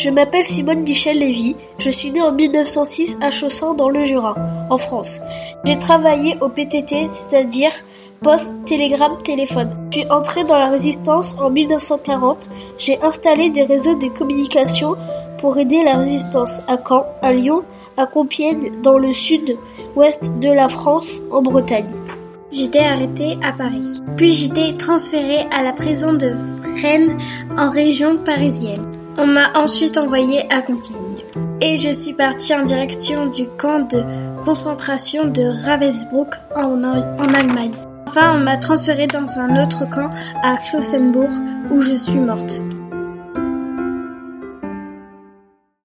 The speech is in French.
Je m'appelle Simone Michel Lévy, je suis née en 1906 à Chaussin dans le Jura, en France. J'ai travaillé au PTT, c'est-à-dire Poste, Télégramme, Téléphone. Puis entré dans la résistance en 1940, j'ai installé des réseaux de communication pour aider la résistance à Caen, à Lyon, à Compiègne, dans le sud-ouest de la France, en Bretagne. J'étais arrêtée à Paris. Puis j'étais transférée à la prison de Fresnes en région parisienne. On m'a ensuite envoyée à Compiègne. Et je suis partie en direction du camp de concentration de Ravensbrück en, en Allemagne. Enfin, on m'a transférée dans un autre camp à Flossenburg où je suis morte.